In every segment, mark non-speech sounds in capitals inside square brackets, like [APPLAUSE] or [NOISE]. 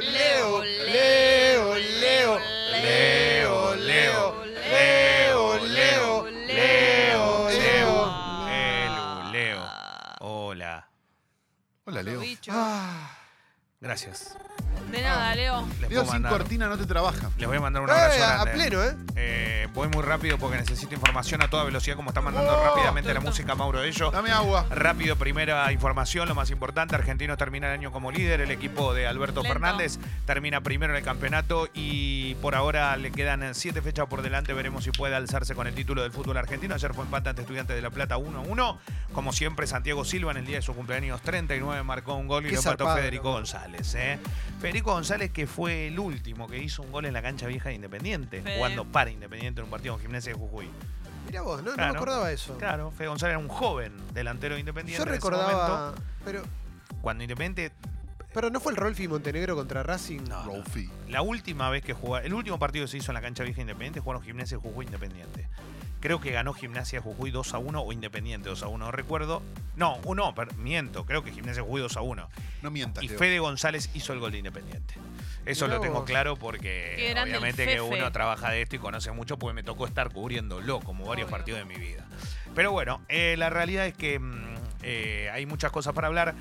Leo, Leo, Leo, Leo, Leo, Leo, Leo, Leo, Leo, Leo. Hola. Hola, Leo. Ah, Gracias. De nada, Leo. Les, Leo puedo sin mandar- cortina no te trabaja. les voy a mandar un abrazo eh, a grande. pleno, ¿eh? Eh, voy muy rápido porque necesito información a toda velocidad, como está mandando Oh. rápidamente la música Mauro Ello. Dame agua. Rápido, primera información, lo más importante, Argentinos termina el año como líder, el equipo de Alberto Lento. Fernández termina primero en el campeonato y por ahora le quedan siete fechas por delante, veremos si puede alzarse con el título del fútbol argentino. Ayer fue empate ante Estudiantes de La Plata 1-1, como siempre Santiago Silva en el día de su cumpleaños 39 marcó un gol y Qué lo empató zarpado, Federico. González. ¿eh? Federico González que fue el último que hizo un gol en la cancha vieja de Independiente, Fede. jugando para Independiente en un partido con Gimnasia de Jujuy. Mirá vos, no, me acordaba eso. Claro, Fede González era un joven delantero de Independiente. Yo en ese recordaba, momento, pero, cuando Independiente pero no fue el Rolfi Montenegro contra Racing. No, no. Rolfi. La última vez que jugó, el último partido que se hizo en la cancha vieja Independiente jugaron Gimnasia de Jujuy Independiente. Creo que ganó Gimnasia Jujuy 2 a 1 o Independiente 2 a 1, no recuerdo. No, uno, miento, creo que Gimnasia Jujuy 2 a 1. No mientas, Y Leo. Fede González hizo el gol de Independiente. Eso Mirá lo tengo vos. claro porque obviamente que uno trabaja de esto y conoce mucho, porque me tocó estar cubriéndolo como varios Obvio. partidos de mi vida. Pero bueno, eh, la realidad es que mm, eh, hay muchas cosas para hablar.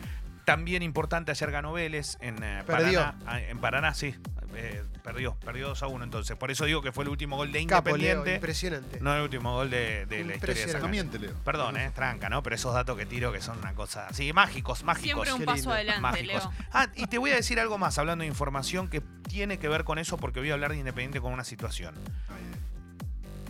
También importante, ayer ganó Vélez en eh. Paraná. Ah, En Paraná, sí. Eh, perdió, perdió 2 a 1 entonces. Por eso digo que fue el último gol de Capo, Leo, Independiente. impresionante. no el último gol de, de la historia de miente, Leo. Perdón, eh, tranca, ¿no? Pero esos datos que tiro que son una cosa así, mágicos, mágicos. Siempre un qué paso lindo. adelante, mágicos. Leo. Ah, y te voy a decir algo más, hablando de información que tiene que ver con eso, porque voy a hablar de Independiente con una situación.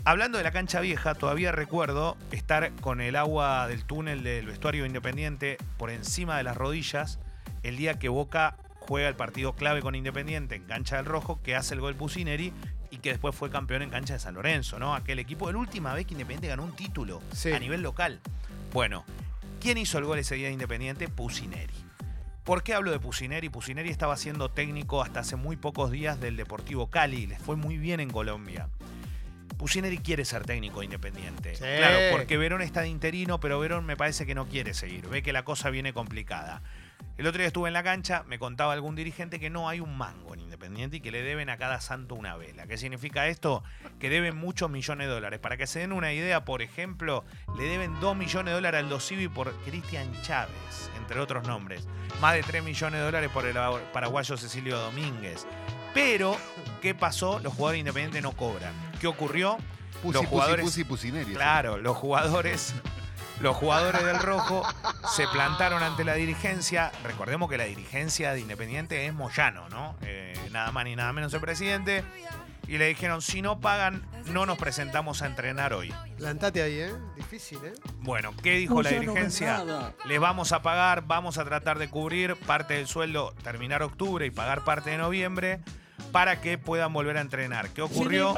Hablando de la cancha vieja, todavía recuerdo estar con el agua del túnel del vestuario Independiente por encima de las rodillas el día que Boca juega el partido clave con Independiente en cancha del Rojo, que hace el gol Pusineri y que después fue campeón en cancha de San Lorenzo, ¿no? Aquel equipo, la última vez que Independiente ganó un título Sí. a nivel local. Bueno, ¿quién hizo el gol ese día de Independiente? Pusineri. ¿Por qué hablo de Pusineri? Pusineri estaba siendo técnico hasta hace muy pocos días del Deportivo Cali, les fue muy bien en Colombia. Pusineri quiere ser técnico de independiente. Sí. Claro, porque Verón está de interino, pero Verón me parece que no quiere seguir. Ve que la cosa viene complicada. El otro día estuve en la cancha, me contaba algún dirigente que no hay un mango en Independiente y que le deben a cada santo una vela. ¿Qué significa esto? Que deben muchos millones de dólares. Para que se den una idea, por ejemplo, le deben 2 millones de dólares al Dosivi por Cristian Chávez, entre otros nombres. Más de 3 millones de dólares por el paraguayo Cecilio Domínguez. Pero, ¿qué pasó? Los jugadores independientes no cobran. ¿Qué ocurrió? Pusi, los jugadores- pusi, pusineri. Claro, los jugadores, los jugadores del rojo se plantaron ante la dirigencia. Recordemos que la dirigencia de Independiente es Moyano, ¿no? Eh, nada más ni nada menos el presidente. Y le dijeron, si no pagan, no nos presentamos a entrenar hoy. Plantate ahí, ¿eh? Difícil, ¿eh? Bueno, ¿qué dijo la dirigencia? Les vamos a pagar, vamos a tratar de cubrir parte del sueldo, terminar octubre y pagar parte de noviembre para que puedan volver a entrenar. ¿Qué ocurrió?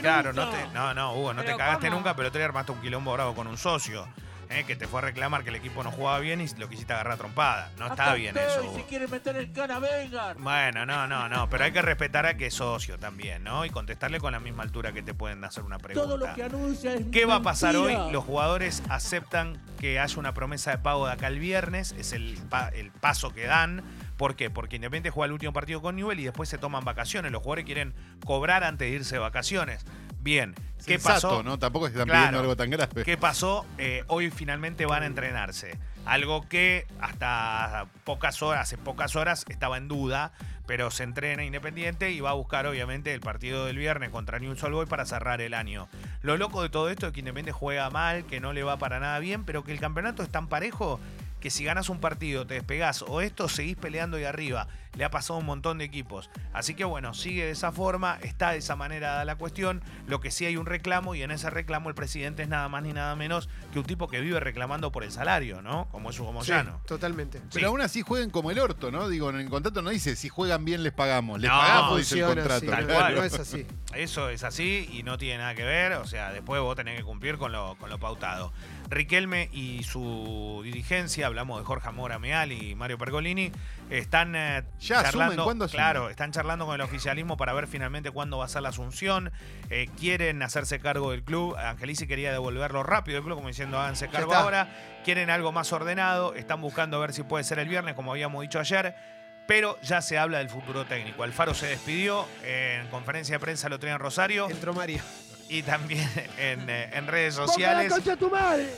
Claro, no, te, no, no, Hugo, no te ¿Pero cagaste cómo? nunca, pero te armaste un quilombo bravo con un socio. eh, que te fue a reclamar que el equipo no jugaba bien y lo quisiste agarrar a trompada. No está bien eso. Hugo. Si quieren meter el cana, vengan. Bueno, no, no, no, pero hay que [LAUGHS] respetar a que es socio también, ¿no? Y contestarle con la misma altura que te pueden hacer una pregunta. Todo lo que anuncia es ¿Qué va a pasar hoy? Los jugadores aceptan que haya una promesa de pago de acá el viernes, es el, pa- el paso que dan. ¿Por qué? Porque Independiente juega el último partido con Newell y después se toman vacaciones. Los jugadores quieren cobrar antes de irse de vacaciones. Bien, ¿qué Sensato, pasó? ¿no? Tampoco están Claro. pidiendo algo tan grave. ¿Qué pasó? Eh, hoy finalmente van a entrenarse. Algo que hasta pocas horas, hace pocas horas estaba en duda, pero se entrena Independiente y va a buscar obviamente el partido del viernes contra Newell's Old Boys para cerrar el año. Lo loco de todo esto es que Independiente juega mal, que no le va para nada bien, pero que el campeonato es tan parejo que si ganas un partido, te despegás o esto, seguís peleando ahí arriba. Le ha pasado a un montón de equipos. Así que bueno, sigue de esa forma, está de esa manera la cuestión. Lo que sí hay un reclamo y en ese reclamo el presidente es nada más ni nada menos que un tipo que vive reclamando por el salario, ¿no? Como es Hugo Sí, Moyano. totalmente. Pero Sí. aún así jueguen como el orto, ¿no? Digo, en el contrato no dice si juegan bien les pagamos. Les No, pagamos, dice el Funciona contrato. Tal cual. no es así. Eso es así y no tiene nada que ver. O sea, después vos tenés que cumplir con lo, con lo pautado. Riquelme y su dirigencia, hablamos de Jorge Mora Meal y Mario Pergolini, están eh, Ya charlando. claro, están charlando con el oficialismo para ver finalmente cuándo va a ser la asunción. Eh, quieren hacerse cargo del club. Angelici quería devolverlo rápido del club, como diciendo háganse cargo ahora. Quieren algo más ordenado. Están buscando ver si puede ser el viernes, como habíamos dicho ayer. pero ya se habla del futuro técnico. Alfaro se despidió, en conferencia de prensa lo traía en Rosario Entró Mario. Y también [LAUGHS] en, eh, en redes sociales. tu madre!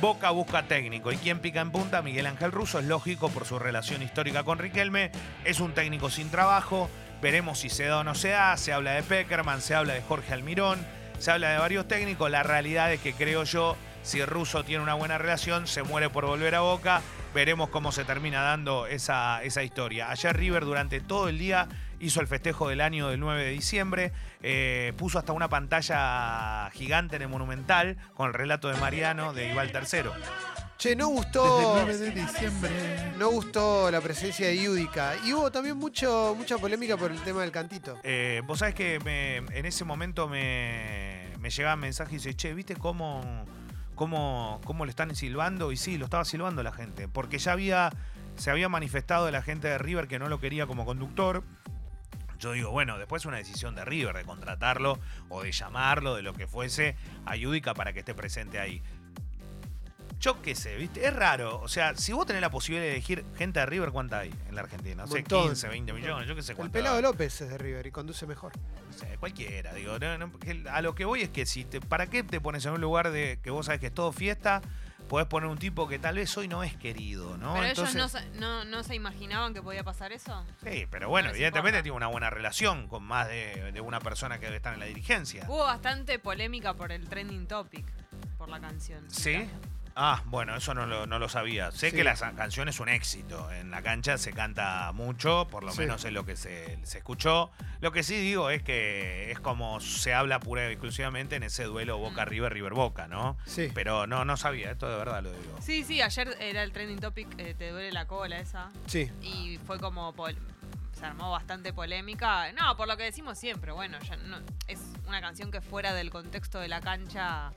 Boca busca técnico. ¿Y quién pica en punta? Miguel Ángel Russo. Es lógico por su relación histórica con Riquelme. Es un técnico sin trabajo. Veremos si se da o no se da. Se habla de Peckerman, se habla de Jorge Almirón, se habla de varios técnicos. La realidad es que creo yo, si Russo tiene una buena relación, se muere por volver a Boca. Veremos cómo se termina dando esa, esa historia. Ayer River durante todo el día hizo el festejo del año del 9 de diciembre. eh, puso hasta una pantalla gigante en el Monumental con el relato de Mariano de Ibal III. Che, no Desde gustó. el 9 de diciembre. No gustó la presencia de Yudica. Y hubo también mucho, mucha polémica por el tema del cantito. Eh, Vos sabés que me- en ese momento me, me llegaba mensaje y dice, che, ¿viste cómo, cómo, cómo le están silbando? Y sí, lo estaba silbando la gente. Porque ya había, se había manifestado de la gente de River que no lo quería como conductor. Yo digo, bueno, después es una decisión de River de contratarlo o de llamarlo, de lo que fuese, a Yudica para que esté presente ahí. Yo qué sé, ¿viste? Es raro. O sea, si vos tenés la posibilidad de elegir gente de River, ¿cuánta hay en la Argentina? No sé, Montón. 15, 20 millones, yo qué sé El cuánto. pelado hay. López es de River y conduce mejor. No sé, cualquiera, digo. no, no, que a lo que voy es que si te, ¿para qué te pones en un lugar de que vos sabes que es todo fiesta? Podés poner un tipo que tal vez hoy no es querido, ¿no? Pero Entonces, ellos no, se- no, no se imaginaban que podía pasar eso. Sí, pero bueno, no evidentemente tiene una buena relación con más de, de una persona que debe estar en la dirigencia. Hubo bastante polémica por el trending topic, por la canción. ¿Sí? Ah, bueno, eso no lo, no lo sabía. Sé Sí. que la canción es un éxito. En la cancha se canta mucho, por lo Sí. menos es lo que se, se escuchó. Lo que sí digo es que es como se habla pura y exclusivamente en ese duelo Boca-River, River-Boca, ¿no? Sí. Pero no, no sabía, esto de verdad lo digo. Sí, sí, ayer era el trending topic, eh, te duele la cola esa. Sí. Y fue como. pol- se armó bastante polémica. No, por lo que decimos siempre, bueno, ya no, es una canción que fuera del contexto de la cancha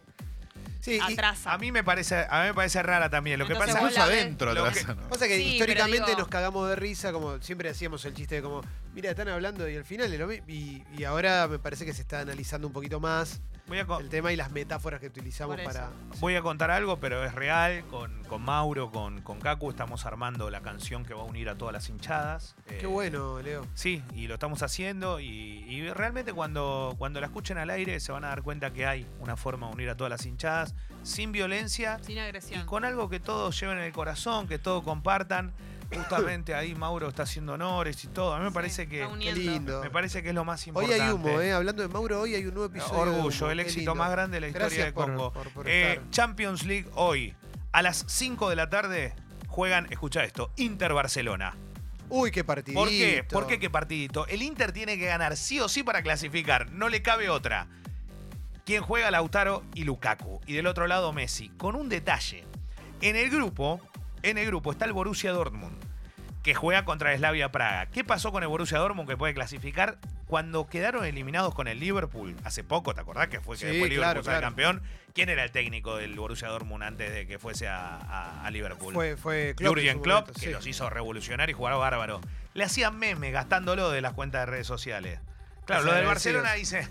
Sí, atrasa. A mí me parece, a mí me parece rara también. Lo que pasa ves- adentro que- ¿no? pasa que Sí, históricamente digo- nos cagamos de risa, como siempre hacíamos el chiste de como, mira, están hablando y al final es y, y ahora me parece que se está analizando un poquito más voy a, co- el tema y las metáforas que utilizamos para. voy a contar algo, pero es real. Con, con Mauro, con, con Kaku, estamos armando la canción que va a unir a todas las hinchadas. Qué Eh, bueno, Leo. Sí, y lo estamos haciendo y, y realmente cuando, cuando la escuchen al aire se van a dar cuenta que hay una forma de unir a todas las hinchadas sin violencia sin y agresión. con algo que todos lleven en el corazón, que todos compartan. Justamente ahí Mauro está haciendo honores y todo. A mí me Sí, parece que Qué lindo. me parece que es lo más Hoy importante. hay humo, ¿eh? Hablando de Mauro, hoy hay un nuevo episodio. Orgullo, el éxito más grande de la historia Gracias de por- Congo. por- por Eh. Champions League hoy. A las 5 de la tarde juegan, escucha esto, Inter-Barcelona. Uy, qué partidito. ¿Por qué? ¿Por qué qué partidito? El Inter tiene que ganar sí o sí para clasificar. No le cabe otra. ¿Quién juega? Lautaro y Lukaku. Y del otro lado Messi. Con un detalle. En el grupo, en el grupo está el Borussia Dortmund, que juega contra el Slavia Praga. ¿Qué pasó con el Borussia Dortmund que puede clasificar? Cuando quedaron eliminados con el Liverpool hace poco, ¿te acordás que fue que Sí, después Liverpool claro, sale claro. campeón? ¿Quién era el técnico del Borussia Dortmund antes de que fuese a, a- a Liverpool? Fue, fue Klopp en Jürgen su Klopp, momento, que sí. los hizo revolucionar y jugar bárbaro. Le hacían memes gastándolo de las cuentas de redes sociales. Claro, lo del. Barcelona dice,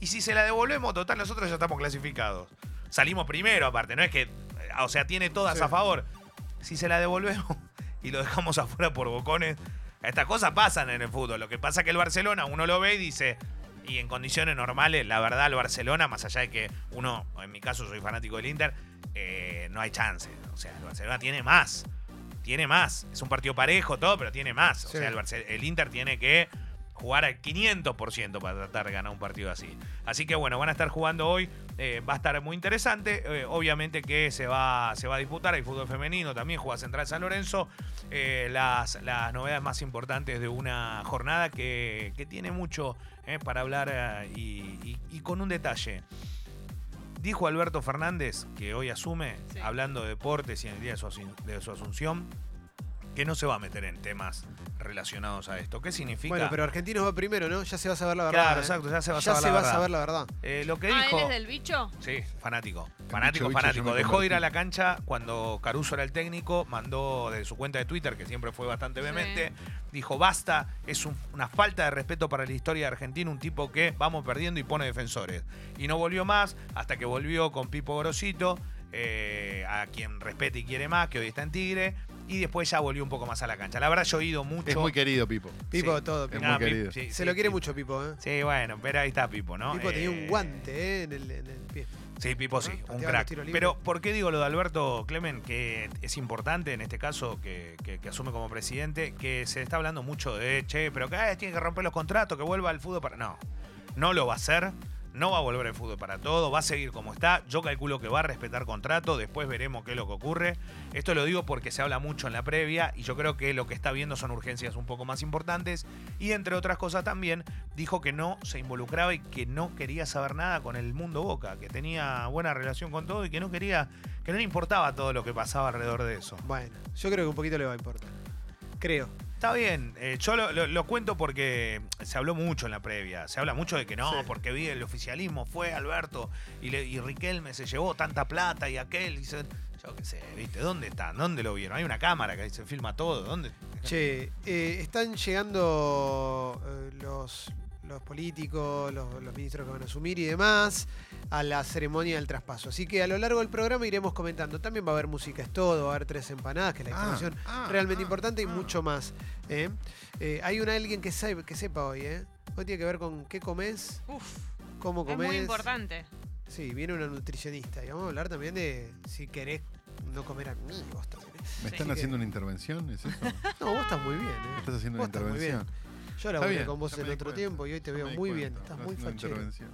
y si se la devolvemos, total, nosotros ya estamos clasificados. Salimos primero, aparte, no es que, o sea, tiene todas Sí. a favor. Si se la devolvemos [LAUGHS] y lo dejamos afuera por bocones, estas cosas pasan en el fútbol. Lo que pasa es que el Barcelona, uno lo ve y dice, y en condiciones normales, la verdad, el Barcelona, más allá de que uno, en mi caso, soy fanático del Inter, eh, no hay chance. O sea, el Barcelona tiene más. Tiene más. Es un partido parejo, todo, pero tiene más. O Sí. sea, el, el Inter tiene que jugar al 500% para tratar de ganar un partido así. Así que bueno, van a estar jugando hoy. eh, va a estar muy interesante. eh, obviamente que se va, se va a disputar. Hay fútbol femenino también, juega Central San Lorenzo. eh, las, las novedades más importantes de una jornada que, que tiene mucho para hablar y, y- y con un detalle. Dijo Alberto Fernández, que hoy asume, Sí. hablando de deportes y en el día de su, asun- de su asunción, que no se va a meter en temas relacionados a esto. ¿Qué significa? Bueno, pero Argentinos va primero, ¿no? Ya se va a saber la verdad. Claro, ¿eh? exacto, ya se va a Ya saber se la va a verdad. saber la verdad. Eh, lo que Ah, dijo. él es del bicho. Sí, fanático. Fanático, bicho, fanático. Dejó de ir a la cancha cuando Caruso era el técnico, mandó de su cuenta de Twitter, que siempre fue bastante Sí. vehemente, dijo, basta, es un- una falta de respeto para la historia de Argentina, un tipo que vamos perdiendo y pone defensores. Y no volvió más hasta que volvió con Pipo Grosito, eh, a quien respeta y quiere más, que hoy está en Tigre, y después ya volvió un poco más a la cancha. La verdad, yo he ido mucho. Es muy querido, Pipo. Pipo, Sí. todo. Es Pipo. muy Ah, Pi- querido. sí, Se sí, lo quiere mucho Pipo, ¿eh? Sí, bueno, pero ahí está Pipo, ¿no? Pipo tenía Eh, un guante ¿eh? en, el, en el pie. Sí, Pipo sí, ¿no? un crack. Pero, ¿por qué digo lo de Alberto Clemen? Que es importante en este caso que, que- que asume como presidente, que se está hablando mucho de, che, pero que eh, tiene que romper los contratos, que vuelva al fútbol para. No, no lo va a hacer. No va a volver el fútbol para todo, va a seguir como está. Yo calculo que va a respetar contrato, después veremos qué es lo que ocurre. Esto lo digo porque se habla mucho en la previa y yo creo que lo que está viendo son urgencias un poco más importantes. Y entre otras cosas también dijo que no se involucraba y que no quería saber nada con el mundo Boca, que tenía buena relación con todo y que no quería, que no le importaba todo lo que pasaba alrededor de eso. Bueno, yo creo que un poquito le va a importar. Creo. Está bien, eh, yo lo, lo- lo cuento porque se habló mucho en la previa. Se habla mucho de que no, Sí. porque vi el oficialismo, fue Alberto y, le, y Riquelme se llevó tanta plata y aquel. y se- yo qué sé, ¿viste? ¿Dónde están? ¿Dónde lo vieron? Hay una cámara que se filma todo. ¿Dónde? Che, eh, están llegando eh, los, los políticos, los, los ministros que van a asumir y demás a la ceremonia del traspaso. Así que a lo largo del programa iremos comentando. También va a haber música es todo, va a haber tres empanadas, que es la Ah, información ah, realmente ah, importante y mucho más. ¿eh? Eh, hay una alguien que, sabe, que sepa hoy, ¿eh? Hoy tiene que ver con qué comes, Uf, cómo es comes. muy importante. Sí, viene una nutricionista. Y vamos a hablar también de si querés no comer amigos también. ¿eh? ¿Me están Así haciendo que- una intervención? ¿Es eso? [LAUGHS] No, vos estás muy bien, ¿eh? Estás haciendo Vos una estás muy bien. intervención. Yo laburé bien, con vos en otro cuenta, tiempo y hoy te veo muy cuenta, bien. Estás estás muy fachero. intervención.